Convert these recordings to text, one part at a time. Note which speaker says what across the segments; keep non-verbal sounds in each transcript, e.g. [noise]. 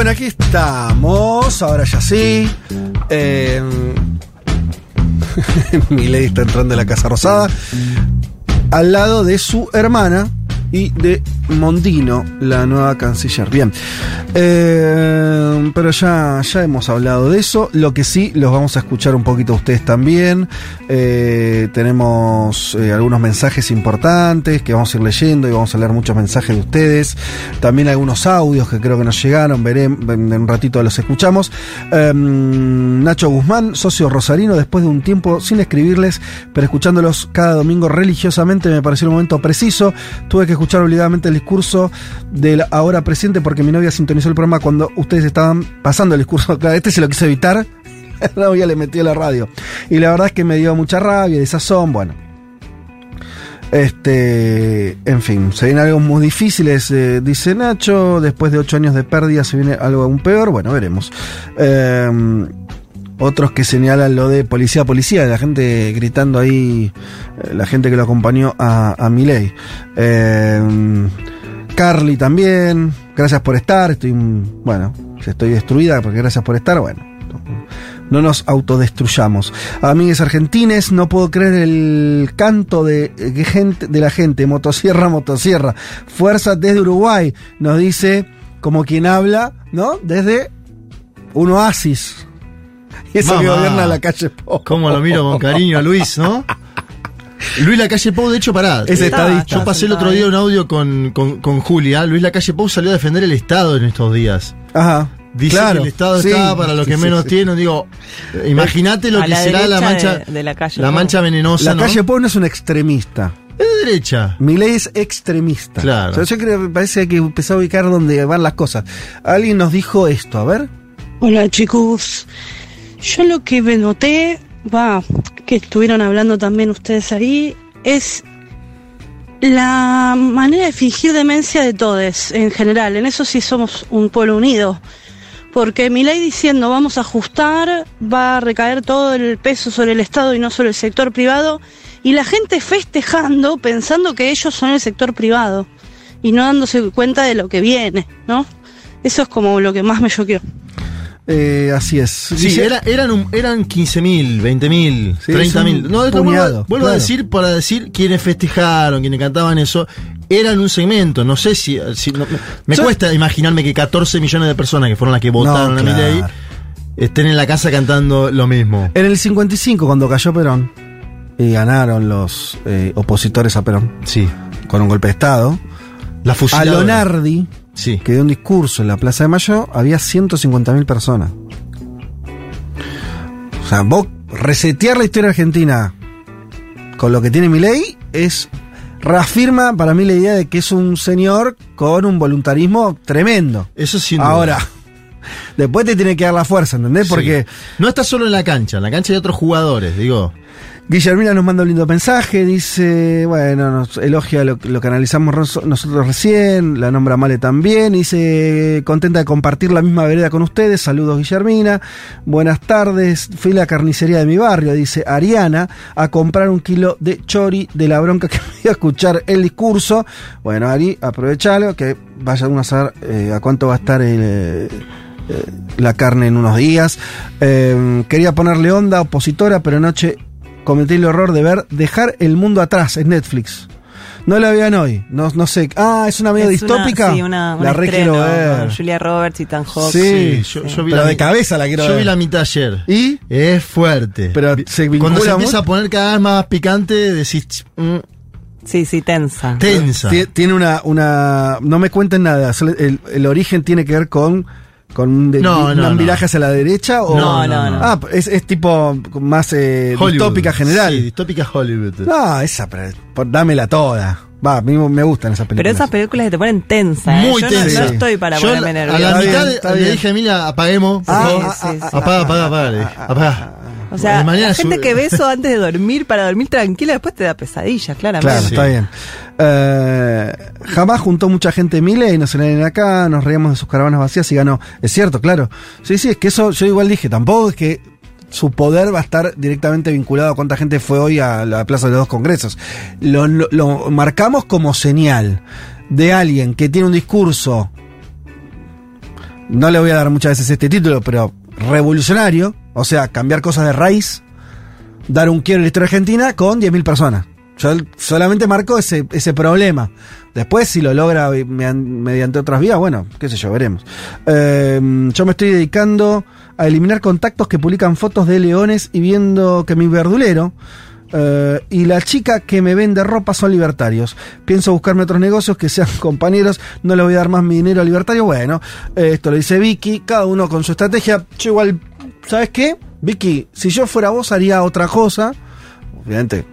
Speaker 1: Bueno, aquí estamos, ahora ya sí. Eh, [laughs] Milei está entrando en la Casa Rosada. Al lado de su hermana y de Mondino, la nueva canciller. Bien. Eh, pero ya, ya hemos hablado de eso. Lo que sí, los vamos a escuchar un poquito a ustedes también. Eh, tenemos eh, algunos mensajes importantes que vamos a ir leyendo y vamos a leer muchos mensajes de ustedes. También algunos audios que creo que nos llegaron. Veremos, en un ratito los escuchamos. Eh, Nacho Guzmán, socio rosarino, después de un tiempo sin escribirles, pero escuchándolos cada domingo religiosamente, me pareció el momento preciso. Tuve que escuchar obligadamente el discurso del ahora presidente porque mi novia sintonizó el programa cuando ustedes estaban pasando el discurso. Claro, este se lo quise evitar. [laughs] La novia le metió la radio. Y la verdad es que me dio mucha rabia, desazón, bueno. Este, en fin, se vienen algo muy difíciles, eh, dice Nacho. Después de ocho años de pérdida se viene algo aún peor. Bueno, veremos. Eh, otros que señalan lo de policía, policía, la gente gritando ahí, eh, la gente que lo acompañó a, a Milei. Eh, Carly también, gracias por estar, estoy, bueno, estoy destruida, porque gracias por estar, bueno. No nos autodestruyamos. Amigues argentines, no puedo creer el canto de, gente, de la gente. Motosierra, motosierra. Fuerza desde Uruguay, nos dice como quien habla, ¿no? Desde un oasis. [laughs] Y eso que
Speaker 2: Mamá.
Speaker 1: gobierna la calle Po.
Speaker 2: Cómo lo miro con cariño a Luis, ¿no? [laughs] Luis Lacalle Pou, de hecho, pará.
Speaker 1: Es
Speaker 2: Eh,
Speaker 1: estadista.
Speaker 2: Yo pasé el otro día un audio con, con, con Julia. Luis Lacalle Pou salió a defender el Estado en estos días.
Speaker 1: Ajá.
Speaker 2: Dice
Speaker 1: Claro,
Speaker 2: que el Estado
Speaker 1: sí,
Speaker 2: está para los que
Speaker 1: sí,
Speaker 2: menos
Speaker 1: sí.
Speaker 2: tienen. Digo, imagínate lo
Speaker 3: A
Speaker 2: que
Speaker 3: la
Speaker 2: será la mancha,
Speaker 3: de- de la calle
Speaker 2: la
Speaker 3: Pou.
Speaker 2: mancha venenosa,
Speaker 1: La
Speaker 2: ¿no?
Speaker 1: calle Po no es un extremista.
Speaker 2: Es de derecha.
Speaker 1: Milei es extremista.
Speaker 2: Claro.
Speaker 1: O sea, yo creo que me parece que empezó a ubicar dónde van las cosas. Alguien nos dijo esto, a ver.
Speaker 4: Hola chicos, yo lo que me noté, va, que estuvieron hablando también ustedes ahí, es la manera de fingir demencia de todos en general. En eso sí somos un pueblo unido. Porque mi ley diciendo vamos a ajustar, va a recaer todo el peso sobre el Estado y no sobre el sector privado, y la gente festejando pensando que ellos son el sector privado y no dándose cuenta de lo que viene, ¿no? Eso es como lo que más me choqueó.
Speaker 1: Eh, así es.
Speaker 2: Sí,
Speaker 1: Dice-
Speaker 2: era, eran, un- eran 15.000, 20.000,
Speaker 1: Sí,
Speaker 2: 30.000.
Speaker 1: es
Speaker 2: No,
Speaker 1: un
Speaker 2: es como
Speaker 1: puñado,
Speaker 2: vuelvo, vuelvo a decir para decir quienes festejaron, quienes cantaban eso, eran un segmento. No sé si. si- no- me cuesta imaginarme que 14 millones de personas que fueron las que votaron
Speaker 1: No,
Speaker 2: a
Speaker 1: claro.
Speaker 2: estén en la casa cantando lo mismo.
Speaker 1: En el 55, cuando cayó Perón, y ganaron los eh, opositores a Perón,
Speaker 2: Sí.
Speaker 1: con un golpe de Estado,
Speaker 2: La
Speaker 1: a
Speaker 2: fusiladora.
Speaker 1: Lonardi,
Speaker 2: Sí.
Speaker 1: que dio un discurso en la Plaza de Mayo, había 150.000 personas. O sea, vos resetear la historia argentina con lo que tiene Milei es reafirma para mí la idea de que es un señor con un voluntarismo tremendo.
Speaker 2: Eso duda.
Speaker 1: Ahora, [laughs] después te tiene que dar la fuerza, ¿entendés?
Speaker 2: Sí.
Speaker 1: Porque
Speaker 2: No está solo en la cancha, en la cancha hay otros jugadores, digo.
Speaker 1: Guillermina nos manda un lindo mensaje, dice, bueno, nos elogia lo, que analizamos ros- nosotros recién, la nombra Male también, dice, contenta de compartir la misma vereda con ustedes, saludos Guillermina, buenas tardes, fui a la carnicería de mi barrio, dice Ariana, a comprar un kilo de chori de la bronca que [laughs] me a escuchar el discurso, bueno Ari, aprovechalo, que vaya uno a saber eh, a cuánto va a estar eh, la carne en unos días. Eh, quería ponerle onda, opositora, pero anoche cometí el horror de ver Dejar el mundo atrás en Netflix. No la vean hoy, no, no sé. Ah, es una
Speaker 3: Es una-
Speaker 1: distópica.
Speaker 3: sí, una, un
Speaker 1: la re
Speaker 3: estreno
Speaker 1: quiero ver.
Speaker 3: con Julia Roberts y Tan Hawk.
Speaker 1: Sí,
Speaker 2: yo, yo vi
Speaker 1: pero
Speaker 2: la
Speaker 1: de cabeza la quiero
Speaker 2: Yo
Speaker 1: ver.
Speaker 2: vi la mitad ayer.
Speaker 1: ¿Y?
Speaker 2: Es fuerte.
Speaker 1: Pero se
Speaker 2: Cuando se empieza a poner cada vez más picante, decís, "Ch, mm,
Speaker 3: Sí, sí, tensa.
Speaker 2: tensa.
Speaker 1: Tie- Tiene una, una. No me cuenten nada. el origen tiene que ver con. Con un, de-
Speaker 2: No,
Speaker 1: un
Speaker 2: no,
Speaker 1: viraje
Speaker 2: no.
Speaker 1: hacia la derecha o.
Speaker 3: No, no, no.
Speaker 1: Ah, es, es tipo más eh, distópica general.
Speaker 2: Sí, distópica Hollywood.
Speaker 1: No, esa, pero, por- dámela toda. Va, a mí me gustan esas
Speaker 3: Pero
Speaker 1: películas.
Speaker 3: esas películas que te ponen tensa. ¿eh?
Speaker 2: Muy
Speaker 3: Yo no-
Speaker 2: tensa.
Speaker 3: No, estoy para
Speaker 2: Yo
Speaker 3: ponerme
Speaker 2: a
Speaker 3: nerviosa.
Speaker 2: la mitad le dije, Emilia, apaguemos, por
Speaker 1: Ah,
Speaker 2: favor.
Speaker 1: ah, ah,
Speaker 3: sí, sí.
Speaker 2: Apaga, apaga, apaga. Apaga.
Speaker 3: O sea,
Speaker 2: De mañana
Speaker 3: la gente
Speaker 2: sube-
Speaker 3: que ve eso antes de dormir, para dormir tranquila, después te da pesadillas, claramente.
Speaker 1: Claro,
Speaker 2: Sí.
Speaker 1: está bien. Eh, jamás juntó mucha gente Mile y nos ven acá, nos reíamos de sus caravanas vacías y ganó. Es cierto, claro. Sí, sí, es que eso yo igual dije, tampoco es que su poder va a estar directamente vinculado a cuánta gente fue hoy a la Plaza de los Dos Congresos. Lo, lo- lo marcamos como señal de alguien que tiene un discurso, no le voy a dar muchas veces este título, pero revolucionario, o sea, cambiar cosas de raíz, dar un quiero en la historia argentina con 10.000 personas. Yo solamente marco ese, ese problema. Después, si lo logra median- mediante otras vías, bueno, qué sé yo, veremos. Eh, yo me estoy dedicando a eliminar contactos que publican fotos de leones y viendo que mi verdulero eh, y la chica que me vende ropa son libertarios. Pienso buscarme otros negocios que sean [laughs] compañeros. No le voy a dar más mi dinero a libertario. Bueno, esto lo dice Vicky. Cada uno con su estrategia. Yo igual, ¿sabes qué? Vicky, si yo fuera vos haría otra cosa. Obviamente,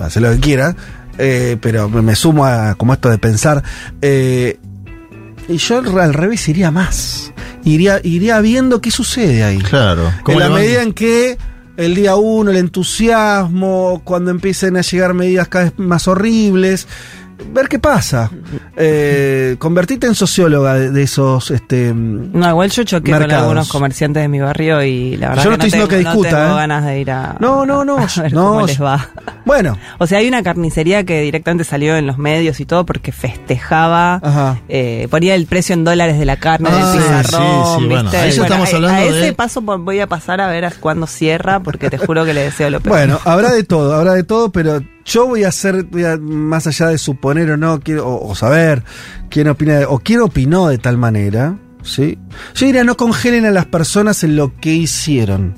Speaker 1: hacer lo que quiera. eh, pero me, sumo a como esto de pensar. eh, y yo al revés iría más. Iría, iría viendo qué sucede ahí.
Speaker 2: Claro.
Speaker 1: En
Speaker 2: ¿Cómo
Speaker 1: la
Speaker 2: van?
Speaker 1: medida en que el día uno, el entusiasmo, cuando empiecen a llegar medidas cada vez más horribles, ver qué pasa. Eh, convertite en socióloga de, de esos. Este,
Speaker 3: No, igual yo choqué con
Speaker 1: Mercados.
Speaker 3: algunos comerciantes de mi barrio y la verdad
Speaker 1: Yo no
Speaker 3: que
Speaker 1: estoy diciendo
Speaker 3: tengo,
Speaker 1: que discuta,
Speaker 3: no tengo
Speaker 1: ¿eh?
Speaker 3: ganas de ir a,
Speaker 1: No, no, no, [laughs]
Speaker 3: a ver
Speaker 1: no,
Speaker 3: cómo les va.
Speaker 1: bueno,
Speaker 3: O sea, hay una carnicería que directamente salió en los medios y todo porque festejaba,
Speaker 1: Ajá.
Speaker 3: eh, ponía el precio en dólares de la carne
Speaker 1: Ah,
Speaker 3: del pizarrón,
Speaker 2: sí, sí, bueno,
Speaker 3: ¿viste?
Speaker 2: ahí ya estamos
Speaker 3: a-
Speaker 2: hablando
Speaker 3: a,
Speaker 2: de-
Speaker 3: ese paso voy a pasar a ver a cuándo cierra porque te juro que le deseo lo peor.
Speaker 1: bueno, habrá de todo, habrá de todo, pero yo voy a hacer, voy a- más allá de suponer o no, quiero, o, o saber quién opina, o quién opinó de tal manera, ¿sí? Yo diría, no congelen a las personas en lo que hicieron.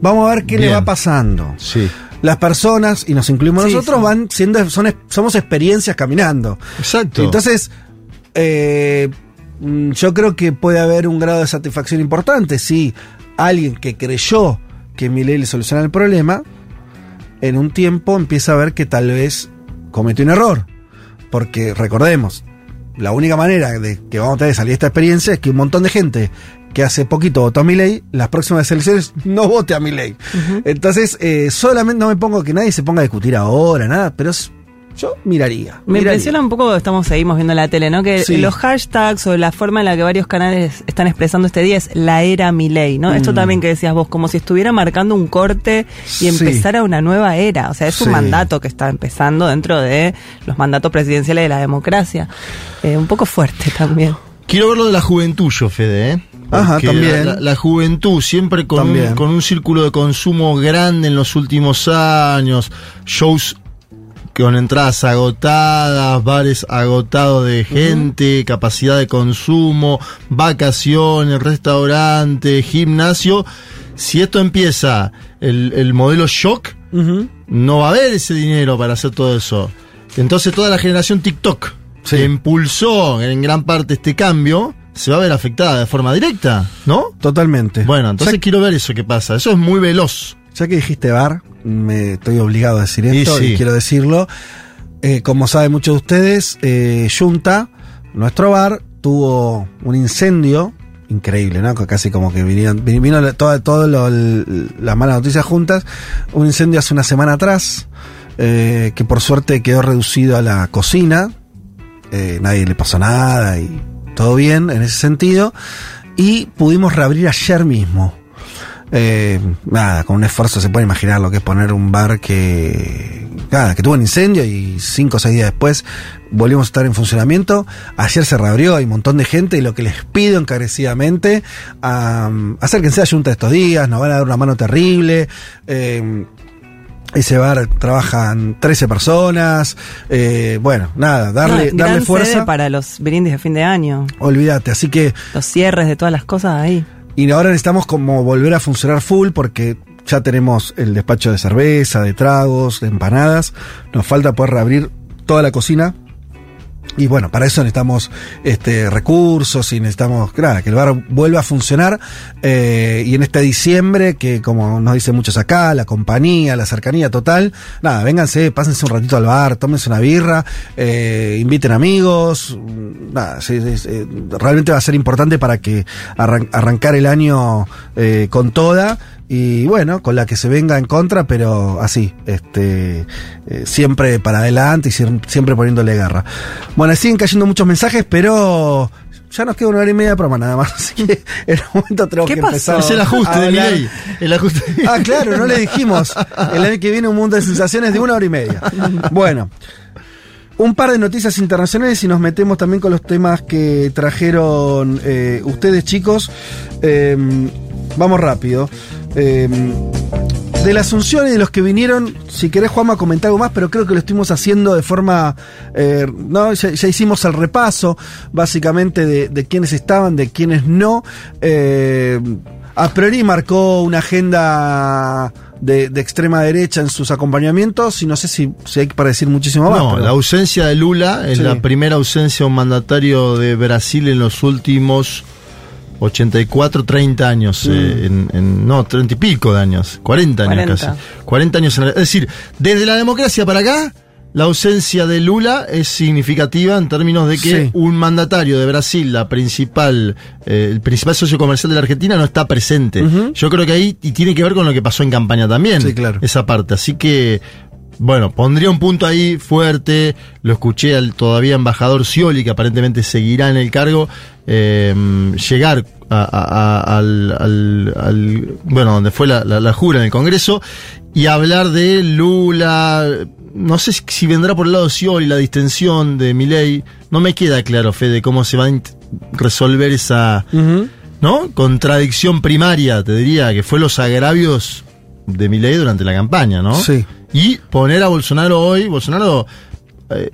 Speaker 1: Vamos a ver qué le va pasando.
Speaker 2: Sí.
Speaker 1: las personas, y nos incluimos
Speaker 3: Sí,
Speaker 1: nosotros,
Speaker 3: sí.
Speaker 1: van siendo, son, somos experiencias caminando.
Speaker 2: Exacto.
Speaker 1: Entonces, eh, mm, yo creo que puede haber un grado de satisfacción importante si alguien que creyó que mi ley le soluciona el problema, en un tiempo empieza a ver que tal vez cometió un error. Porque recordemos, la única manera de que vamos a tener de salir de esta experiencia es que un montón de gente que hace poquito votó a mi ley, las próximas elecciones [laughs] no vote a mi ley. Entonces, eh, solamente no me pongo que nadie se ponga a discutir ahora, nada, pero es- yo miraría.
Speaker 3: Me
Speaker 1: miraría.
Speaker 3: impresiona un poco, estamos seguimos viendo la tele, ¿no? Que
Speaker 1: Sí.
Speaker 3: los hashtags o la forma en la que varios canales están expresando este día es la era Milei, ¿no? Esto
Speaker 1: Mm.
Speaker 3: también que decías vos, como si estuviera marcando un corte y
Speaker 1: Sí.
Speaker 3: empezara una nueva era. O sea, es un
Speaker 1: Sí.
Speaker 3: mandato que está empezando dentro de los mandatos presidenciales de la democracia. Eh, un poco fuerte también.
Speaker 2: Quiero ver lo de la juventud, yo, Fede, ¿eh?
Speaker 1: Ajá,
Speaker 2: Porque
Speaker 1: también.
Speaker 2: La, la juventud, siempre con un, con un círculo de consumo grande en los últimos años, shows con entradas agotadas, bares agotados de gente, capacidad de consumo, vacaciones, restaurante, gimnasio. Si esto empieza el, el modelo shock, no va a haber ese dinero para hacer todo eso. Entonces toda la generación TikTok
Speaker 1: Sí.
Speaker 2: que impulsó en gran parte este cambio se va a ver afectada de forma directa, ¿no?
Speaker 1: Totalmente.
Speaker 2: Bueno, entonces quiero ver eso que pasa. Eso es muy veloz.
Speaker 1: Ya que dijiste bar, me estoy obligado a decir esto y,
Speaker 2: sí.
Speaker 1: quiero decirlo. Eh, como saben muchos de ustedes, eh, Junta, nuestro bar, tuvo un incendio increíble, ¿no? Casi como que vinieron, vin- vino la- toda, todo lo- el- las malas noticias juntas. Un incendio hace una semana atrás, eh, que por suerte quedó reducido a la cocina. Eh, nadie le pasó nada y todo bien en ese sentido. Y pudimos reabrir ayer mismo. Eh, nada, con un esfuerzo se puede imaginar lo que es poner un bar que. Nada, que tuvo un incendio y cinco o seis días después volvimos a estar en funcionamiento. Ayer se reabrió, hay un montón de gente y lo que les pido encarecidamente, am, acérquense a Junta estos días, nos van a dar una mano terrible. Eh, ese bar trabajan 13 personas. eh, bueno, nada, darle,
Speaker 3: No,
Speaker 1: darle fuerza.
Speaker 3: para los brindis de fin de año.
Speaker 1: Olvídate, así que
Speaker 3: Los cierres de todas las cosas ahí.
Speaker 1: Y ahora necesitamos como volver a funcionar full porque ya tenemos el despacho de cerveza, de tragos, de empanadas. Nos falta poder reabrir toda la cocina Y bueno, para eso necesitamos este, recursos y necesitamos claro, que el bar vuelva a funcionar. eh, y en este diciembre, que como nos dicen muchos acá, la compañía, la cercanía total, nada, vénganse, pásense un ratito al bar, tómense una birra, eh, inviten amigos. Nada, sí, realmente va a ser importante para que arran- arrancar el año eh, con toda. Y bueno, con la que se venga en contra, pero así, este, eh, siempre para adelante y siem- siempre poniéndole garra. Bueno, siguen cayendo muchos mensajes, pero ya nos queda una hora y media de programa nada más, [laughs] así que en un momento tenemos
Speaker 3: ¿Qué
Speaker 1: que
Speaker 3: pasó?
Speaker 1: empezar.
Speaker 2: Es el ajuste de mi ley. El ajuste.
Speaker 1: Ah, claro, no le dijimos. El año que viene un mundo de sensaciones de una hora y media. Bueno. Un par de noticias internacionales y nos metemos también con los temas que trajeron eh, ustedes, chicos. Eh, vamos rápido. Eh, de la Asunción y de los que vinieron, si querés, Juanma, comentar algo más, pero creo que lo estuvimos haciendo de forma. eh, no, ya, ya hicimos el repaso, básicamente, de, de quiénes estaban, de quiénes no. Eh, a priori marcó una agenda de, de extrema derecha en sus acompañamientos, y no sé si, si hay para decir muchísimo más.
Speaker 2: No,
Speaker 1: pero-
Speaker 2: la ausencia de Lula es
Speaker 1: Sí.
Speaker 2: la primera ausencia de un mandatario de Brasil en los últimos 84, 30 años.
Speaker 1: Mm.
Speaker 2: eh, en, en- no, 30 y pico de años. 40 años
Speaker 3: 40.
Speaker 2: casi. 40 años. en la- es decir, desde la democracia para acá, la ausencia de Lula es significativa en términos de que
Speaker 1: Sí.
Speaker 2: un mandatario de Brasil, la principal, eh, el principal socio comercial de la Argentina, no está presente. Yo creo que ahí y tiene que ver con lo que pasó en campaña también.
Speaker 1: Sí, claro.
Speaker 2: Esa parte. Así que, bueno, pondría un punto ahí fuerte. Lo escuché al todavía embajador Scioli, que aparentemente seguirá en el cargo. Eh, llegar a- al, al- al- Bueno, donde fue la, la- la jura en el Congreso. Y hablar de Lula. No sé si- vendrá por el lado de Scioli la distensión de Milei. No me queda claro, Fede, cómo se va a resolver esa. ¿no? Contradicción primaria, te diría, que fue los agravios de Milei durante la campaña, ¿no?
Speaker 1: Sí.
Speaker 2: Y poner a Bolsonaro hoy, Bolsonaro eh,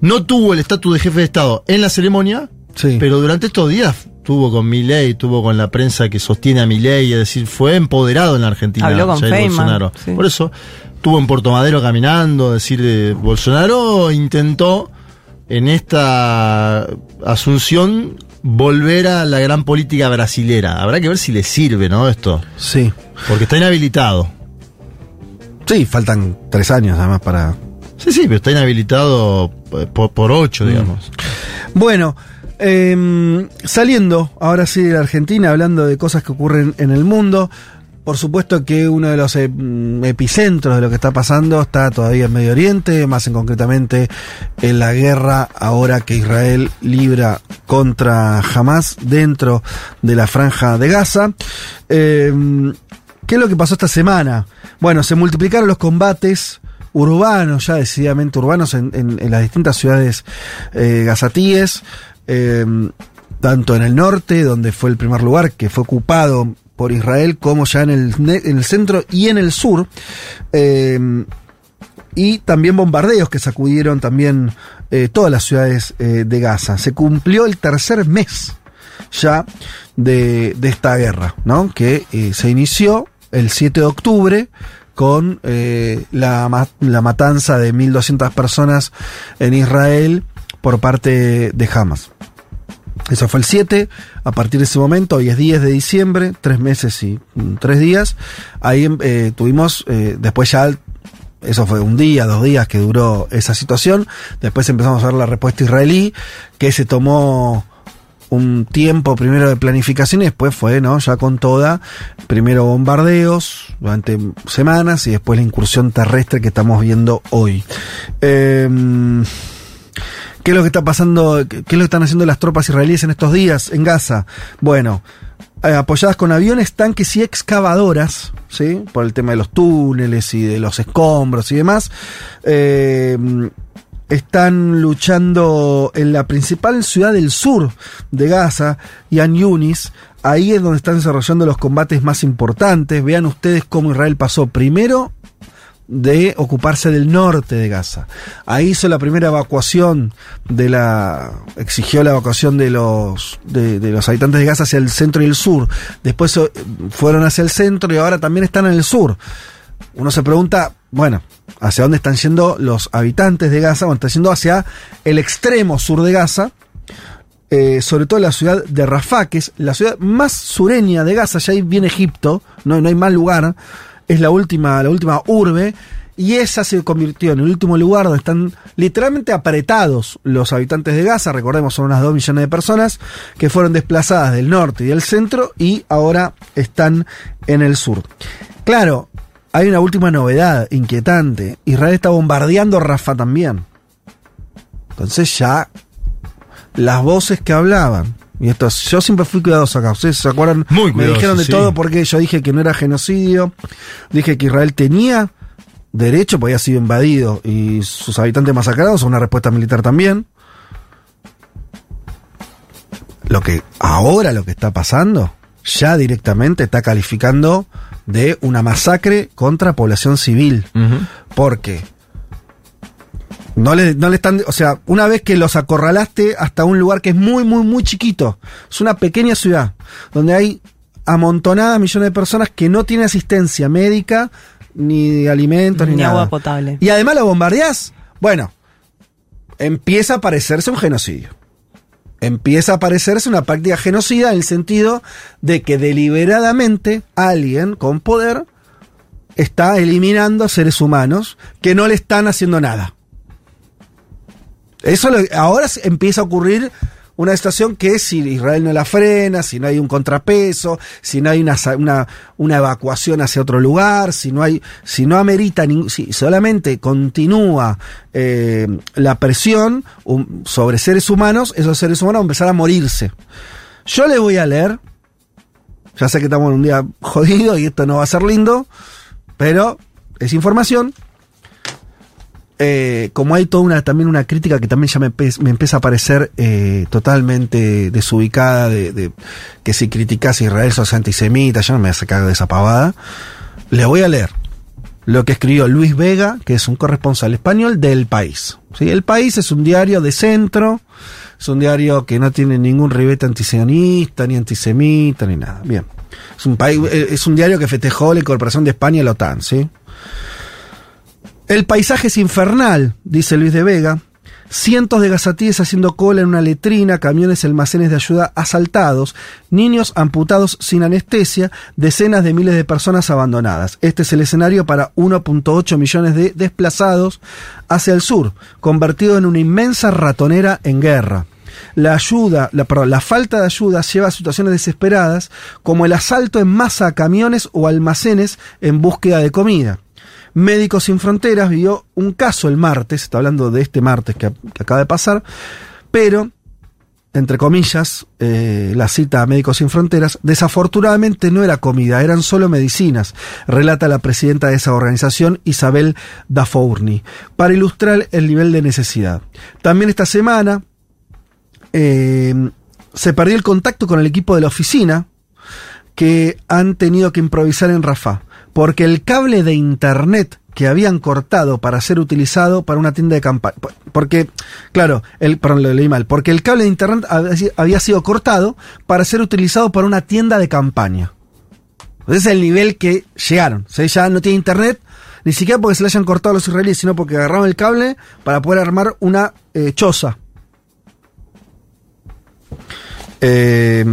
Speaker 2: no tuvo el estatus de jefe de Estado en la ceremonia,
Speaker 1: Sí.
Speaker 2: pero durante estos días tuvo con Milei, tuvo con la prensa que sostiene a Milei, es decir, fue empoderado en la Argentina.
Speaker 3: Habló con
Speaker 2: Jair
Speaker 3: Feynman,
Speaker 2: Bolsonaro.
Speaker 3: sí.
Speaker 2: Por eso, tuvo en Puerto Madero caminando, es decir, eh, Bolsonaro intentó en esta asunción volver a la gran política brasilera. Habrá que ver si le sirve, ¿no? Esto.
Speaker 1: Sí.
Speaker 2: Porque está inhabilitado.
Speaker 1: Sí, faltan tres años además para.
Speaker 2: Sí, sí, pero está inhabilitado eh, por, por ocho, digamos.
Speaker 1: Bueno, em, saliendo ahora sí de la Argentina, hablando de cosas que ocurren en el mundo. Por supuesto que uno de los em, epicentros de lo que está pasando está todavía en Medio Oriente, más en concretamente en la guerra ahora que Israel libra contra Hamas dentro de la franja de Gaza. Em, ¿Qué es lo que pasó esta semana? Bueno, se multiplicaron los combates urbanos, ya decididamente urbanos, en, en- en las distintas ciudades eh, gazatíes, eh, tanto en el norte, donde fue el primer lugar que fue ocupado por Israel, como ya en el, en el centro y en el sur. eh, y también bombardeos que sacudieron también eh, todas las ciudades eh, de Gaza. Se cumplió el tercer mes ya de, de esta guerra, ¿no? Que eh, se inició el 7 de octubre con la, la matanza de 1.200 personas en Israel por parte de Hamas. Eso fue el 7, a partir de ese momento, hoy es 10 de diciembre, tres meses y mm, tres días, ahí em, eh, tuvimos, eh, después ya, eso fue un día, dos días que duró esa situación, después empezamos a ver la respuesta israelí, que se tomó un tiempo primero de planificación y después fue, ¿no? Ya con toda, primero bombardeos durante semanas y después la incursión terrestre que estamos viendo hoy. Em, ¿Qué es lo que está pasando? ¿Qué es lo que están haciendo las tropas israelíes en estos días en Gaza? Bueno, eh, apoyadas con aviones, tanques y excavadoras, ¿sí? Por el tema de los túneles y de los escombros y demás. eh, están luchando en la principal ciudad del sur de Gaza, Yan Yunis. Ahí es donde están desarrollando los combates más importantes. Vean ustedes cómo Israel pasó primero de ocuparse del norte de Gaza. Ahí hizo la primera evacuación de la exigió la evacuación de los de, los habitantes de Gaza hacia el centro y el sur. Después eh, fueron hacia el centro y ahora también están en el sur. Uno se pregunta bueno, hacia dónde están yendo los habitantes de Gaza, bueno, están yendo hacia el extremo sur de Gaza, eh, sobre todo la ciudad de Rafah, que es la ciudad más sureña de Gaza, ya ahí viene Egipto, no, no hay más lugar, es la última, la última urbe, y esa se convirtió en el último lugar donde están literalmente apretados los habitantes de Gaza, recordemos son unas 2 millones de personas que fueron desplazadas del norte y del centro y ahora están en el sur. Claro, hay una última novedad inquietante, Israel está bombardeando Rafah también. Entonces ya las voces que hablaban. Y esto, yo siempre fui cuidadoso acá. Ustedes se acuerdan,
Speaker 2: Muy
Speaker 1: me
Speaker 2: cuidadoso,
Speaker 1: dijeron de
Speaker 2: sí.
Speaker 1: todo porque yo dije que no era genocidio, dije que Israel tenía derecho, porque había sido invadido y sus habitantes masacrados, una respuesta militar también. Lo que ahora lo que está pasando, ya directamente está calificando de una masacre contra población civil.
Speaker 2: Ujú.
Speaker 1: Porque no le, no le están, o sea, una vez que los acorralaste hasta un lugar que es muy, muy, muy chiquito, es una pequeña ciudad, donde hay amontonadas millones de personas que no tienen asistencia médica, ni de alimentos, ni,
Speaker 3: Ni
Speaker 1: nada.
Speaker 3: agua potable.
Speaker 1: Y además lo bombardeás, bueno, empieza a parecerse un genocidio. Empieza a parecerse una práctica genocida en el sentido de que deliberadamente alguien con poder está eliminando seres humanos que no le están haciendo nada. Eso lo- ahora empieza a ocurrir una situación que si Israel no la frena, si no hay un contrapeso, si no hay una, una, evacuación hacia otro lugar, si no hay, si no amerita, si solamente continúa eh, la presión um, sobre seres humanos, esos seres humanos van a empezar a morirse. Yo le voy a leer, ya sé que estamos en un día jodido y esto no va a ser lindo, pero es información. Eh, como hay toda una, también una crítica que también ya me, empieza a parecer eh, totalmente desubicada, de, que si criticas a Israel sos antisemita, ya no me voy a sacar de esa pavada. Le voy a leer lo que escribió Luis Vega, que es un corresponsal español del País. El País es un diario de centro, es un diario que no tiene ningún ribete antisionista, ni antisemita, ni nada. Bien. Es un, país, eh, es un diario que festejó la incorporación de España a la OTAN, ¿sí? El paisaje es infernal, dice Luis de Vega. Cientos de gazatíes haciendo cola en una letrina, camiones y almacenes de ayuda asaltados, niños amputados sin anestesia, decenas de miles de personas abandonadas. Este es el escenario para 1.8 millones de desplazados hacia el sur, convertido en una inmensa ratonera en guerra. La ayuda, la, perdón, la falta de ayuda lleva a situaciones desesperadas como el asalto en masa a camiones o almacenes en búsqueda de comida. Médicos Sin Fronteras vio un caso el martes, está hablando de este martes que, acaba de pasar, pero, entre comillas, eh, la cita a Médicos Sin Fronteras, desafortunadamente no era comida, eran solo medicinas, relata la presidenta de esa organización, Isabel Dafourni, para ilustrar el nivel de necesidad. También esta semana eh, se perdió el contacto con el equipo de la oficina que han tenido que improvisar en Rafah, porque el cable de internet que habían cortado para ser utilizado para una tienda de campaña. Porque, claro, el, perdón, lo leí mal. Porque el cable de internet había si- había sido cortado para ser utilizado para una tienda de campaña. Ese es el nivel que llegaron. O sea, ya no tiene internet, ni siquiera porque se le hayan cortado a los israelíes, sino porque agarraron el cable para poder armar una eh, choza. Eh,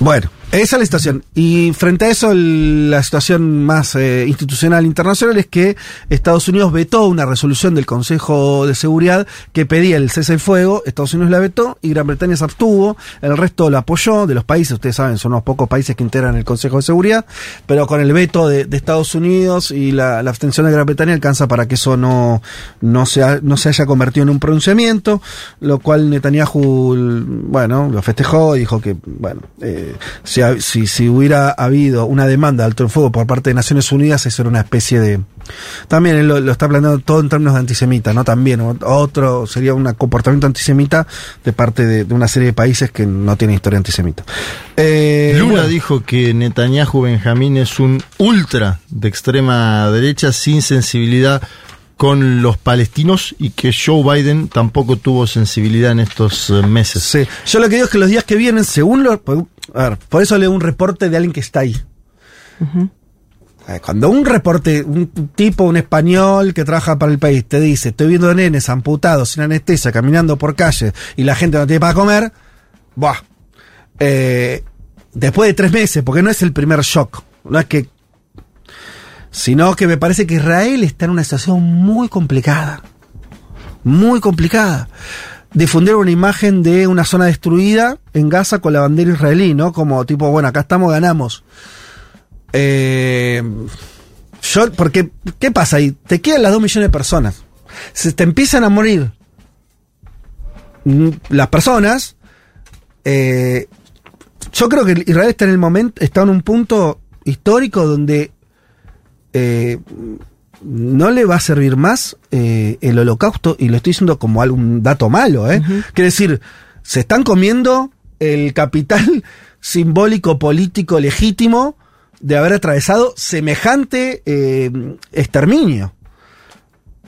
Speaker 1: bueno, esa es la situación. Y frente a eso, la situación más eh, institucional internacional es que Estados Unidos vetó una resolución del Consejo de Seguridad que pedía el cese del fuego. Estados Unidos la vetó y Gran Bretaña se abstuvo. El resto la apoyó. De los países, ustedes saben, son unos pocos países que integran el Consejo de Seguridad. Pero con el veto de, de Estados Unidos y la, abstención de Gran Bretaña alcanza para que eso no, no, se, no se haya convertido en un pronunciamiento. Lo cual Netanyahu, bueno, lo festejó y dijo que, bueno, eh, si, ha- si, si hubiera habido una demanda de alto el fuego por parte de Naciones Unidas, eso era una especie de. También él lo, lo está planteando todo en términos de antisemita, ¿no? También otro sería un comportamiento antisemita de parte de, de una serie de países que no tienen historia antisemita. Eh,
Speaker 2: Lula
Speaker 1: bueno,
Speaker 2: dijo que Netanyahu Benjamín es un ultra de extrema derecha sin sensibilidad con los palestinos y que Joe Biden tampoco tuvo sensibilidad en estos eh, meses.
Speaker 1: Sí. Yo lo que digo es que los días que vienen, según lo. A ver, por eso leo un reporte de alguien que está ahí. Cuando un reporte, un tipo, un español que trabaja para el país, te dice, estoy viendo nenes amputados, sin anestesia, caminando por calles y la gente no tiene para comer, buah. Eh, después de tres meses, porque no es el primer shock, no es que... Sino que me parece que Israel está en una situación muy complicada. Muy complicada. Difundieron una imagen de una zona destruida en Gaza con la bandera israelí, ¿no? Como tipo, bueno, acá estamos, ganamos. Eh, yo, porque, ¿qué pasa ahí? Te quedan las dos millones de personas. Se te empiezan a morir mm, las personas. eh, yo creo que Israel está en el momento, está en un punto histórico donde eh, no le va a servir más eh, el holocausto, y lo estoy diciendo como algún dato malo, ¿eh? Quiere decir, se están comiendo el capital [laughs] simbólico, político, legítimo de haber atravesado semejante eh, exterminio.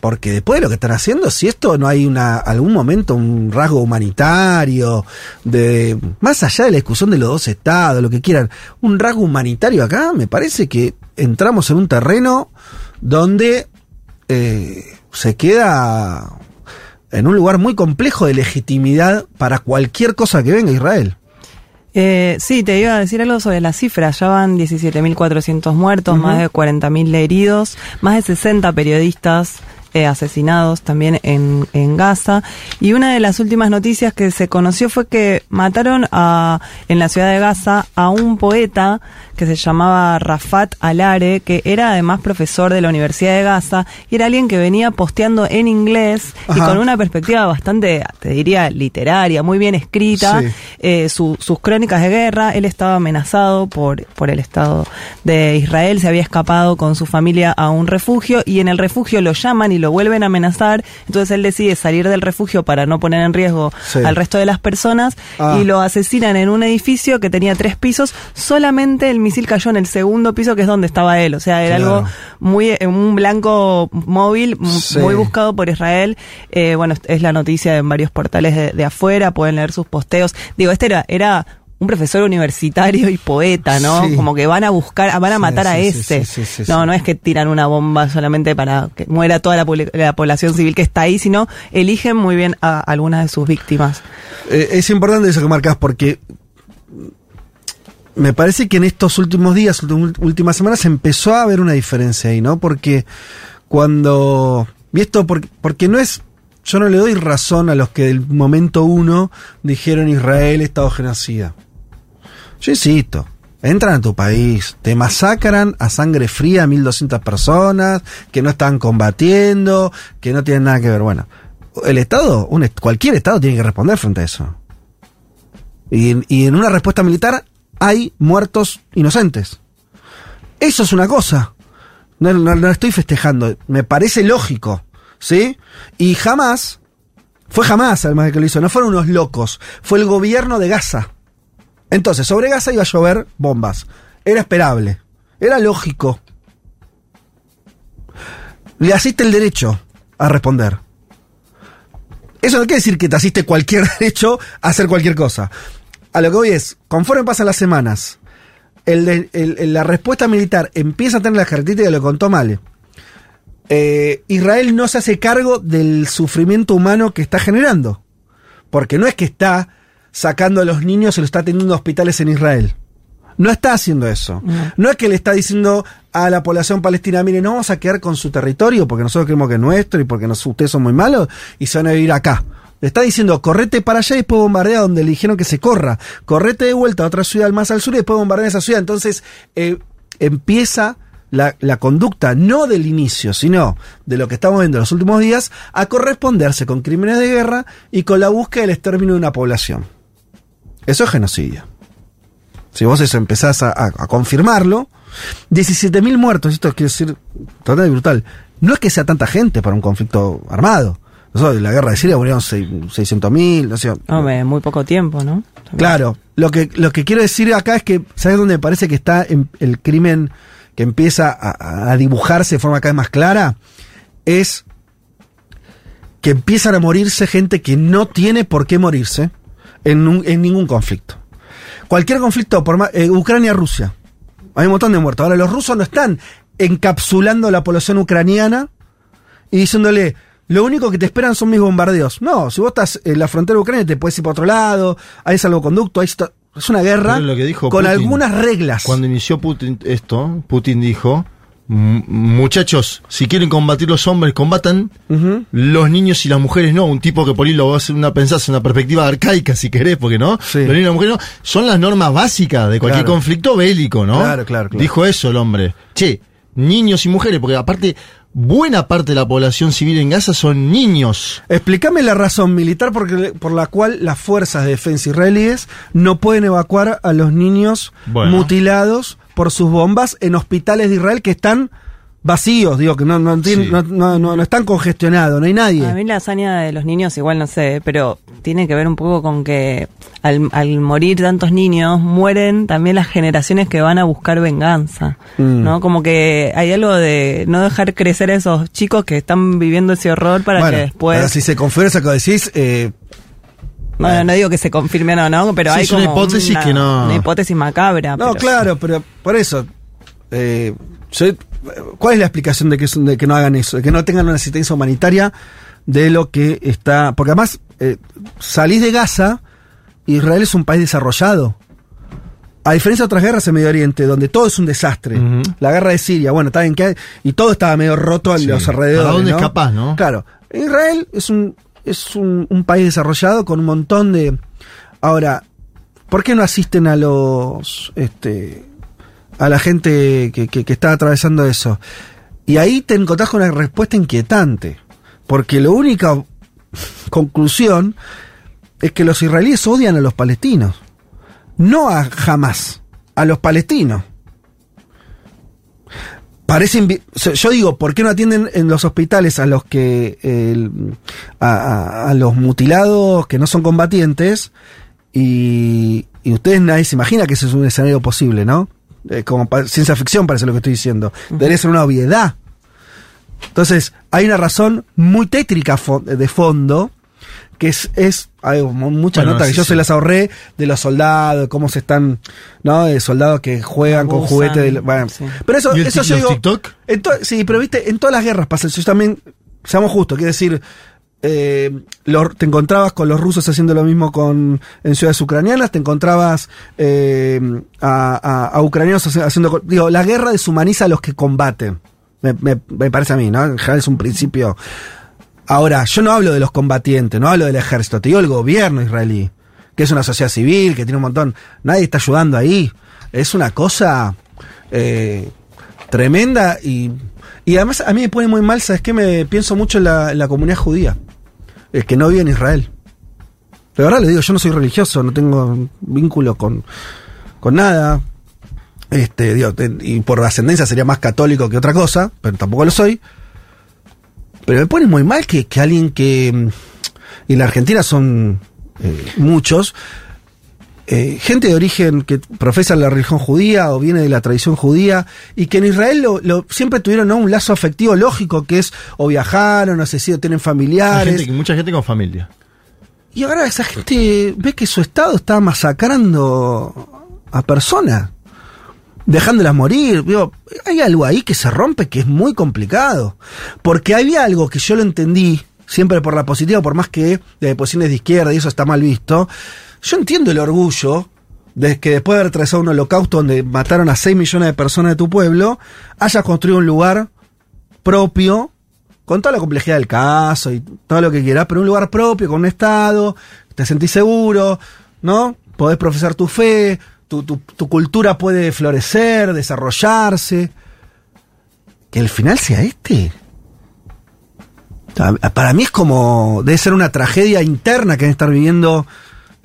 Speaker 1: Porque después de lo que están haciendo, si esto no hay una algún momento un rasgo humanitario, de más allá de la discusión de los dos estados, lo que quieran, un rasgo humanitario acá, me parece que entramos en un terreno donde eh, se queda en un lugar muy complejo de legitimidad para cualquier cosa que venga a Israel.
Speaker 3: Eh, sí, te iba a decir algo sobre las cifras. Ya van 17.400 muertos, más de 40.000 heridos, más de 60 periodistas eh, asesinados también en, en Gaza. Y una de las últimas noticias que se conoció fue que mataron a, en la ciudad de Gaza a un poeta que se llamaba Rafat Alare, que era además profesor de la Universidad de Gaza y era alguien que venía posteando en inglés y con una perspectiva bastante, te diría, literaria, muy bien escrita,
Speaker 1: Sí.
Speaker 3: eh, su- sus crónicas de guerra. Él estaba amenazado por, por el Estado de Israel, se había escapado con su familia a un refugio y en el refugio lo llaman y lo vuelven a amenazar. Entonces él decide salir del refugio para no poner en riesgo
Speaker 1: Sí.
Speaker 3: al resto de las personas
Speaker 1: Ah.
Speaker 3: y lo asesinan en un edificio que tenía tres pisos. Solamente el misil cayó en el segundo piso, que es donde estaba él. O sea, era
Speaker 1: Claro.
Speaker 3: algo muy, eh, un blanco móvil,
Speaker 1: Sí.
Speaker 3: muy buscado por Israel. Eh, bueno, es la noticia en varios portales de, de afuera, pueden leer sus posteos. Digo, este era, era un profesor universitario y poeta, ¿no?
Speaker 1: Sí.
Speaker 3: Como que van a buscar, van a matar a
Speaker 1: sí, sí, sí, sí,
Speaker 3: no, no es que tiran una bomba solamente para que muera toda la población civil que está ahí, sino eligen muy bien a algunas de sus víctimas.
Speaker 1: Eh, es importante eso que marcas porque me parece que en estos últimos días, últimas semanas, empezó a haber una diferencia ahí, ¿no? Porque cuando. Y esto porque, porque no es. Yo no le doy razón a los que del momento uno dijeron Israel, Estado genocida. Yo insisto, entran a tu país, te masacran a sangre fría a 1200 personas que no están combatiendo, que no tienen nada que ver. Bueno, el Estado, un cualquier Estado tiene que responder frente a eso. Y, y en una respuesta militar hay muertos inocentes. Eso es una cosa. No, no, no estoy festejando. Me parece lógico. ¿Sí? Y jamás, fue jamás además de que lo hizo, no fueron unos locos. Fue el gobierno de Gaza. Entonces, sobre Gaza iba a llover bombas. Era esperable. Era lógico. Le asiste el derecho a responder. Eso no quiere decir que te asiste cualquier [laughs] derecho a hacer cualquier cosa. A lo que voy es, conforme pasan las semanas, el de- el- el- la respuesta militar empieza a tener las características que lo contó Male. Eh, Israel no se hace cargo del sufrimiento humano que está generando. Porque no es que está sacando a los niños y lo está teniendo en hospitales en Israel. No está haciendo eso.
Speaker 3: No.
Speaker 1: No es que le está diciendo a la población palestina, mire, no vamos a quedar con su territorio porque nosotros creemos que es nuestro y porque nos- ustedes son muy malos y se van a vivir acá. Le está diciendo, correte para allá y después bombardea donde le dijeron que se corra. Correte de vuelta a otra ciudad más al sur y después bombardea esa ciudad. Entonces, eh, empieza la, conducta, no del inicio, sino de lo que estamos viendo en los últimos días, a corresponderse con crímenes de guerra y con la búsqueda del exterminio de una población. Eso es genocidio. Si vos eso empezás a, a- a confirmarlo, 17.000 muertos, esto quiere decir totalmente brutal. No es que sea tanta gente para un conflicto armado. Nosotros en la guerra de Siria murieron seis- 600.000, no sé.
Speaker 3: Hombre, muy poco tiempo, ¿no?
Speaker 1: Claro, lo que, lo que quiero decir acá es que, ¿sabes dónde me parece que está el crimen que empieza a, a dibujarse de forma cada vez más clara? Es que empiezan a morirse gente que no tiene por qué morirse en, un- en ningún conflicto. Cualquier conflicto, por más, eh, Ucrania-Rusia, hay un montón de muertos. Ahora, los rusos no están encapsulando la población ucraniana y diciéndole, lo único que te esperan son mis bombardeos. No, si vos estás en la frontera de Ucrania te puedes ir para otro lado, hay salvoconducto, hay es una guerra
Speaker 2: Pero lo que dijo
Speaker 1: con
Speaker 2: Putin,
Speaker 1: algunas reglas.
Speaker 2: Cuando inició Putin esto, Putin dijo, "M- muchachos, si quieren combatir los hombres, combatan, los niños y las mujeres no. Un tipo que por ahí lo va a hacer una pensás una perspectiva arcaica, si querés, porque no.
Speaker 1: Sí.
Speaker 2: Los niños y las mujeres no. Son las normas básicas de cualquier
Speaker 1: Claro.
Speaker 2: conflicto bélico, ¿no?
Speaker 1: Claro, claro, claro.
Speaker 2: Dijo eso el hombre. Che, niños y mujeres, porque aparte, buena parte de la población civil en Gaza son niños.
Speaker 1: Explícame la razón militar porque, por la cual las fuerzas de defensa israelíes no pueden evacuar a los niños
Speaker 2: Bueno.
Speaker 1: mutilados por sus bombas en hospitales de Israel que están vacíos, digo, que no, no, tienen-
Speaker 2: Sí.
Speaker 1: no, no- no- no están congestionados, no hay nadie.
Speaker 3: A mí la hazaña de los niños igual no sé, pero tiene que ver un poco con que al, al morir tantos niños mueren también las generaciones que van a buscar venganza,
Speaker 1: Mm.
Speaker 3: ¿no? Como que hay algo de no dejar crecer a esos chicos que están viviendo ese horror para
Speaker 1: Bueno,
Speaker 3: que después...
Speaker 1: ahora si se confiesa que decís, eh,
Speaker 3: Bueno, no digo que se confirme o no, pero
Speaker 2: Sí,
Speaker 3: hay
Speaker 2: es una
Speaker 3: como
Speaker 2: hipótesis que no-
Speaker 3: Una hipótesis macabra.
Speaker 1: no,
Speaker 3: pero-
Speaker 1: claro, pero por eso, eh, yo- ¿cuál es la explicación de que, es- de que no hagan eso? De que no tengan una asistencia humanitaria de lo que está... Porque además, eh, salís de Gaza, Israel es un país desarrollado. A diferencia de otras guerras en Medio Oriente, donde todo es un desastre. La guerra de Siria, bueno, está bien que hay- y todo estaba medio roto a
Speaker 2: Sí.
Speaker 1: los alrededores.
Speaker 2: ¿Para dónde
Speaker 1: ¿no?
Speaker 2: escapás, no?
Speaker 1: Claro. Israel es un, es un, un país desarrollado con un montón de. Ahora, ¿por qué no asisten a los. este a la gente que, que, está atravesando eso? Y ahí te encontrás con una respuesta inquietante. Porque la única conclusión es que los israelíes odian a los palestinos. No a jamás, a los palestinos. Parece yo digo, ¿por qué no atienden en los hospitales a los que a, a- a los mutilados que no son combatientes? Y, y ustedes nadie se imagina que ese es un escenario posible, ¿no? Eh, como ciencia ficción parece lo que estoy diciendo. Debería ser una obviedad. Entonces, hay una razón muy tétrica fo- de fondo, que es, es hay mu- muchas
Speaker 2: Bueno,
Speaker 1: notas que
Speaker 2: sí,
Speaker 1: yo
Speaker 2: sí.
Speaker 1: se las ahorré de los soldados, de cómo se están, ¿no? De soldados que juegan con juguetes. de- bueno.
Speaker 3: sí.
Speaker 1: Pero eso,
Speaker 2: ¿Y el
Speaker 1: eso yo digo.
Speaker 2: TikTok?
Speaker 1: en sí, pero viste, en todas las guerras pasa eso. Yo también, seamos justos, quiere decir, eh, te encontrabas con los rusos haciendo lo mismo con en ciudades ucranianas, te encontrabas eh, a, ucranianos haciendo... Digo, la guerra deshumaniza a los que combaten. Me, me- me parece a mí, ¿no? En general es un principio... Ahora, yo no hablo de los combatientes, no hablo del ejército, te digo el gobierno israelí, que es una sociedad civil, que tiene un montón... Nadie está ayudando ahí. Es una cosa... eh, tremenda y, y además a mí me pone muy mal, ¿sabes qué? Me pienso mucho en la comunidad judía, el que no vive en Israel. De verdad le digo, yo no soy religioso, no tengo vínculo con, con nada. Este, digo, y por ascendencia sería más católico que otra cosa, pero tampoco lo soy. Pero me pone muy mal que, que alguien que. Y en la Argentina son eh, muchos. Eh, gente de origen que profesa la religión judía o viene de la tradición judía y que en Israel lo, lo- siempre tuvieron ¿no? un lazo afectivo lógico que es o viajaron, no sé si o tienen familiares.
Speaker 2: gente mucha gente con familia.
Speaker 1: Y ahora esa gente ve que su estado está masacrando a personas, dejándolas morir. Digo, hay algo ahí que se rompe que es muy complicado. Porque había algo que yo lo entendí, siempre por la positiva, por más que de posiciones de izquierda y eso está mal visto. Yo entiendo el orgullo de que después de haber atravesado un holocausto donde mataron a 6 millones de personas de tu pueblo, hayas construido un lugar propio, con toda la complejidad del caso y todo lo que quieras, pero un lugar propio, con un Estado, te sentís seguro, ¿no? Podés profesar tu fe, tu, tu- tu cultura puede florecer, desarrollarse. Que el final sea este. Para mí es como, debe ser una tragedia interna que deben estar viviendo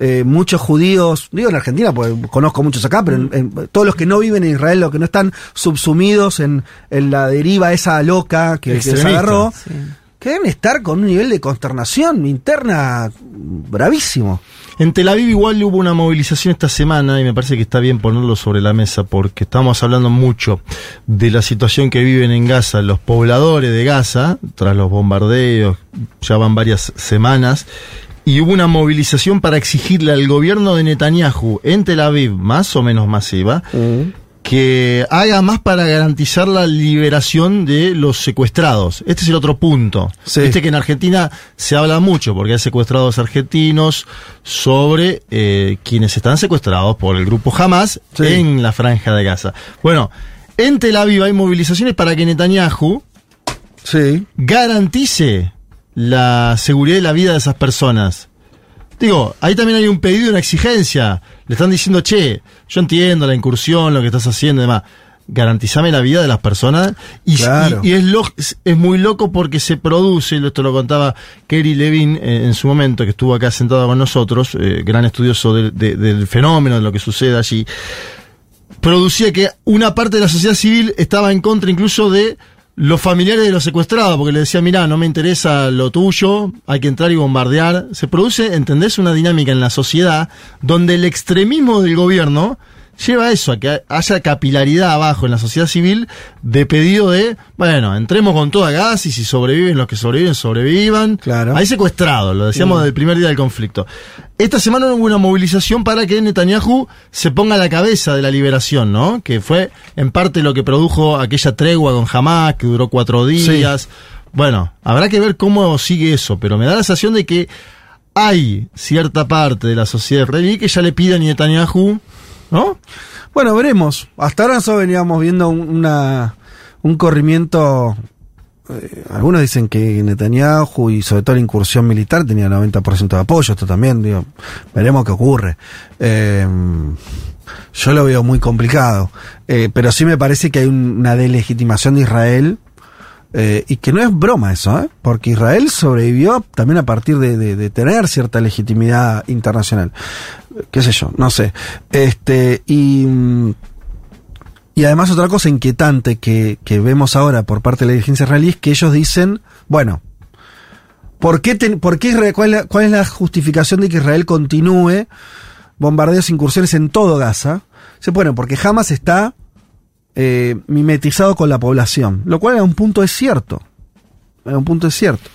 Speaker 1: eh, muchos judíos, digo en Argentina, porque conozco muchos acá, pero en- en todos los que no viven en Israel, los que no están subsumidos en, en la deriva esa loca que, que se agarró,
Speaker 3: Sí.
Speaker 1: que deben estar con un nivel de consternación interna bravísimo.
Speaker 2: En Tel Aviv igual hubo una movilización esta semana y me parece que está bien ponerlo sobre la mesa porque estamos hablando mucho de la situación que viven en Gaza los pobladores de Gaza tras los bombardeos, ya van varias semanas, y hubo una movilización para exigirle al gobierno de Netanyahu en Tel Aviv, más o menos masiva, que haga más para garantizar la liberación de los secuestrados. Este es el otro punto.
Speaker 1: Sí.
Speaker 2: Viste que en Argentina se habla mucho, porque hay secuestrados argentinos, sobre eh, quienes están secuestrados por el grupo Hamas
Speaker 1: Sí.
Speaker 2: en la franja de Gaza. Bueno, en Tel Aviv hay movilizaciones para que Netanyahu
Speaker 1: Sí.
Speaker 2: garantice la seguridad y la vida de esas personas. Digo, ahí también hay un pedido y una exigencia. Le están diciendo, che, yo entiendo la incursión, lo que estás haciendo y demás. Garantizame la vida de las personas. Y,
Speaker 1: Claro.
Speaker 2: y- y es, lo- es- muy loco porque se produce, y esto lo contaba Kerry Levin eh, en su momento, que estuvo acá sentado con nosotros, eh, gran estudioso del- de- del fenómeno, de lo que sucede allí producía que una parte de la sociedad civil estaba en contra incluso de los familiares de los secuestrados, porque le decía, mira, no me interesa lo tuyo, hay que entrar y bombardear. Se produce, ¿entendés? Una dinámica en la sociedad donde el extremismo del gobierno lleva a eso, a que haya capilaridad abajo en la sociedad civil de pedido de, bueno, entremos con toda gas y si sobreviven los que sobreviven, sobrevivan.
Speaker 1: Claro.
Speaker 2: Hay secuestrados, lo decíamos desde el primer día del conflicto. Esta semana hubo una movilización para que Netanyahu se ponga a la cabeza de la liberación, ¿no? Que fue en parte lo que produjo aquella tregua con Hamas, que duró cuatro días. Bueno, habrá que ver cómo sigue eso, pero me da la sensación de que hay cierta parte de la sociedad israelí que ya le pide a Netanyahu, ¿no?
Speaker 1: Bueno, veremos. Hasta ahora nosotros veníamos viendo un, una, un corrimiento. eh, algunos dicen que Netanyahu y sobre todo la incursión militar tenía 90% de apoyo. Esto también, digo, veremos qué ocurre. Eh, yo lo veo muy complicado. Eh, pero sí me parece que hay un- una delegitimación de Israel. Eh, y que no es broma eso, ¿eh? porque Israel sobrevivió también a partir de, tener cierta legitimidad internacional. ¿Qué sé yo? No sé. Este, y. y además otra cosa inquietante que, que vemos ahora por parte de la dirigencia israelí es que ellos dicen, bueno, ¿por qué, ten- por qué Israel- cuál, es la- cuál es la justificación de que Israel continúe bombardeos e incursiones en todo Gaza? Se pone, porque Hamas está eh, mimetizado con la población, lo cual a un punto es cierto. A un punto es cierto.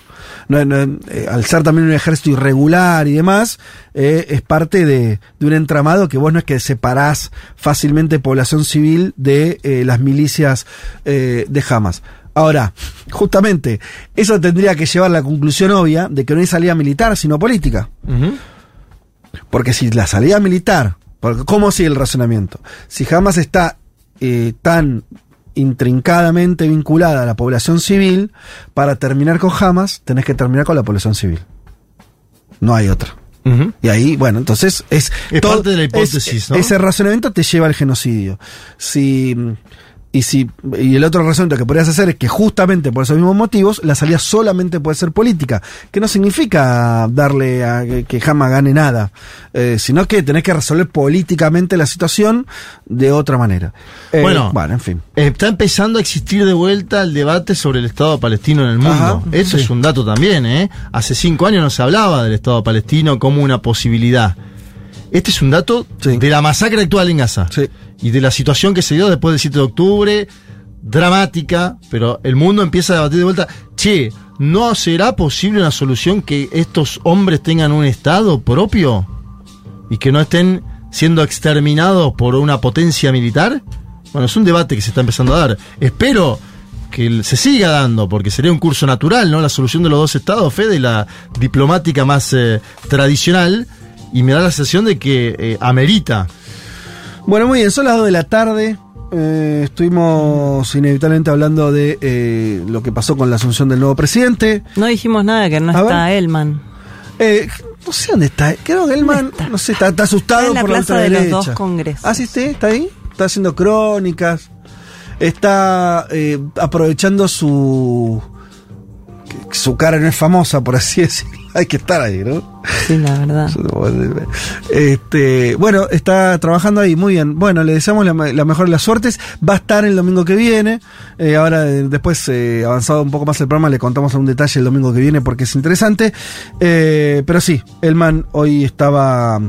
Speaker 1: No, no, eh, al ser también un ejército irregular y demás, eh, es parte de, de un entramado que vos no es que separás fácilmente población civil de eh, las milicias de Hamas. Ahora, justamente, eso tendría que llevar a la conclusión obvia de que no hay salida militar, sino política. Porque si la salida militar, ¿cómo sigue el razonamiento? Si Hamas está eh, tan intrincadamente vinculada a la población civil, para terminar con Hamas, tenés que terminar con la población civil. No hay otra. Y ahí, bueno, entonces es...
Speaker 2: Es parte de la hipótesis,
Speaker 1: es-
Speaker 2: ¿no?
Speaker 1: Ese razonamiento te lleva al genocidio. Si... Y si y el otro razonamiento que podrías hacer es que justamente por esos mismos motivos la salida solamente puede ser política, que no significa darle a que, que gane nada, eh, sino que tenés que resolver políticamente la situación de otra manera. Eh,
Speaker 2: Bueno.
Speaker 1: bueno, en fin.
Speaker 2: Está empezando a existir de vuelta el debate sobre el Estado palestino en el mundo.
Speaker 1: Ajá,
Speaker 2: Eso
Speaker 1: sí.
Speaker 2: es un dato también, ¿eh? Hace cinco años no se hablaba del Estado palestino como una posibilidad. Este es un dato
Speaker 1: Sí.
Speaker 2: de la masacre actual en Gaza.
Speaker 1: Sí.
Speaker 2: Y de la situación que se dio después del 7 de octubre, dramática, pero el mundo empieza a debatir de vuelta. Che, ¿no será posible una solución que estos hombres tengan un Estado propio? y que no estén siendo exterminados por una potencia militar? Bueno, es un debate que se está empezando a dar. Espero que se siga dando, porque sería un curso natural, ¿no? La solución de los dos estados, Fede, la diplomática más eh, tradicional, y me da la sensación de que eh, amerita.
Speaker 1: Bueno, muy bien, son las 2 de la tarde. Eh, estuvimos inevitablemente hablando de eh, lo que pasó con la asunción del nuevo presidente.
Speaker 3: No dijimos nada que no
Speaker 1: A
Speaker 3: está
Speaker 1: ver.
Speaker 3: Elman.
Speaker 1: Eh, no sé dónde está. Creo que Elman,
Speaker 3: está?
Speaker 1: no sé, está, está asustado
Speaker 3: Está en la
Speaker 1: por la
Speaker 3: plaza de los
Speaker 1: ultraderecha.
Speaker 3: dos congresos.
Speaker 1: Ah, sí, sí, está ahí. Está haciendo crónicas. Está eh, aprovechando su. Su cara no es famosa, por así [laughs] decirlo. Hay que estar ahí, ¿no?
Speaker 3: Sí, la verdad.
Speaker 1: Este, bueno, está trabajando ahí, muy bien. Bueno, le deseamos la, la mejor de las suertes. Va a estar el domingo que viene. Eh, ahora, eh, después, eh, avanzado un poco más el programa, le contamos un detalle el domingo que viene porque es interesante. Eh, pero sí, Elman hoy estaba.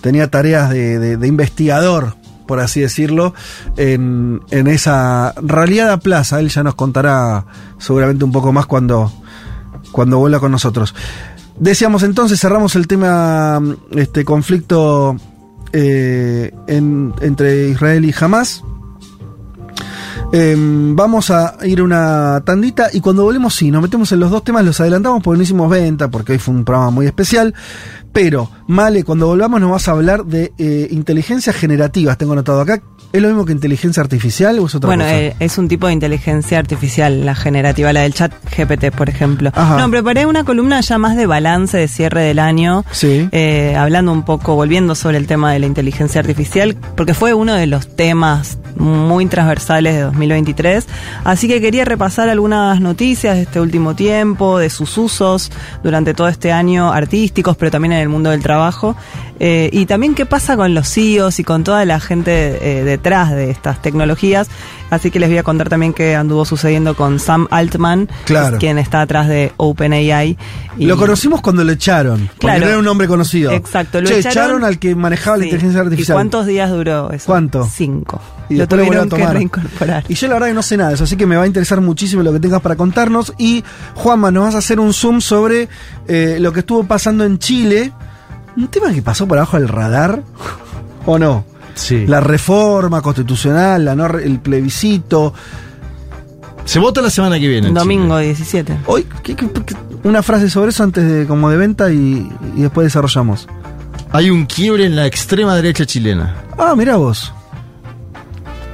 Speaker 1: tenía tareas de, de- de investigador, por así decirlo, en, en esa raliada plaza. Él ya nos contará seguramente un poco más cuando, cuando vuelva con nosotros. Decíamos entonces, cerramos el tema, este conflicto eh, en- entre Israel y Hamas. Em, vamos a ir una tandita y cuando volvemos, sí, nos metemos en los dos temas, los adelantamos porque no hicimos venta, porque hoy fue un programa muy especial. Pero, Male, cuando volvamos nos vas a hablar de eh, inteligencias generativas, tengo anotado acá. ¿Es lo mismo que inteligencia artificial o es otra
Speaker 3: Bueno,
Speaker 1: cosa?
Speaker 3: eh, es un tipo de inteligencia artificial, la generativa, la del chat GPT, por ejemplo.
Speaker 1: Ajá.
Speaker 3: No, preparé una columna ya más de balance de cierre del año,
Speaker 1: Sí.
Speaker 3: eh, hablando un poco, volviendo sobre el tema de la inteligencia artificial, porque fue uno de los temas muy transversales de 2023. Así que quería repasar algunas noticias de este último tiempo, de sus usos durante todo este año artísticos, pero también en el mundo del trabajo. Eh, y también qué pasa con los CEOs y con toda la gente eh, detrás de estas tecnologías. Así que les voy a contar también qué anduvo sucediendo con Sam Altman,
Speaker 1: Claro.
Speaker 3: quien está atrás de OpenAI. Y-
Speaker 1: Lo conocimos cuando lo echaron. Porque
Speaker 3: Claro.
Speaker 1: no era un hombre conocido.
Speaker 3: Exacto, lo
Speaker 1: Che,
Speaker 3: echaron,
Speaker 1: al que manejaba la inteligencia artificial.
Speaker 3: ¿Y cuántos días duró eso?
Speaker 1: ¿Cuánto?
Speaker 3: Cinco.
Speaker 1: Y
Speaker 3: lo tuvieron que reincorporar.
Speaker 1: Y yo la verdad que no sé nada de eso, así que me va a interesar muchísimo lo que tengas para contarnos. Y Juanma, nos vas a hacer un zoom sobre eh, lo que estuvo pasando en Chile. Un tema que pasó por abajo del radar, ¿o no?
Speaker 2: Sí.
Speaker 1: La reforma constitucional, la no el plebiscito.
Speaker 2: Se vota la semana que viene. en
Speaker 3: Domingo
Speaker 2: Chile.
Speaker 3: 17.
Speaker 1: Hoy, ¿qué- qué- qué- una frase sobre eso antes de como de venta y, y después desarrollamos.
Speaker 2: Hay un quiebre en la extrema derecha chilena.
Speaker 1: Ah, mira vos.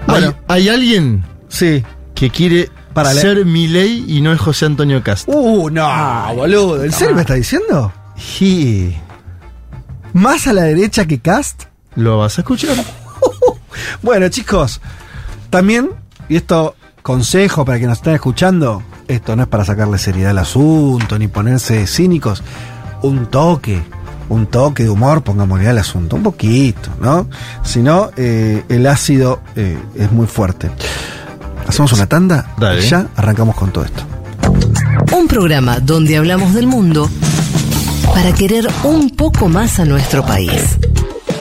Speaker 2: Hay-
Speaker 1: Bueno.
Speaker 2: hay, alguien
Speaker 1: Sí.
Speaker 2: que quiere
Speaker 1: Para
Speaker 2: ser Milei y no es José Antonio Castro.
Speaker 1: Uh, no, boludo. ¿En serio me está diciendo?
Speaker 2: Y
Speaker 1: ¿Más a la derecha que Cast?
Speaker 2: lo vas a escuchar. [laughs]
Speaker 1: Bueno, chicos, también, y esto consejo para que nos estén escuchando, esto no es para sacarle seriedad al asunto ni ponerse cínicos, un toque, un toque de humor, pongámosle al asunto, un poquito, ¿no? Si no, eh, el ácido eh, es muy fuerte. Hacemos una tanda
Speaker 2: Dale.
Speaker 1: y ya arrancamos con todo esto.
Speaker 5: Un programa donde hablamos del mundo para querer un poco más a nuestro país.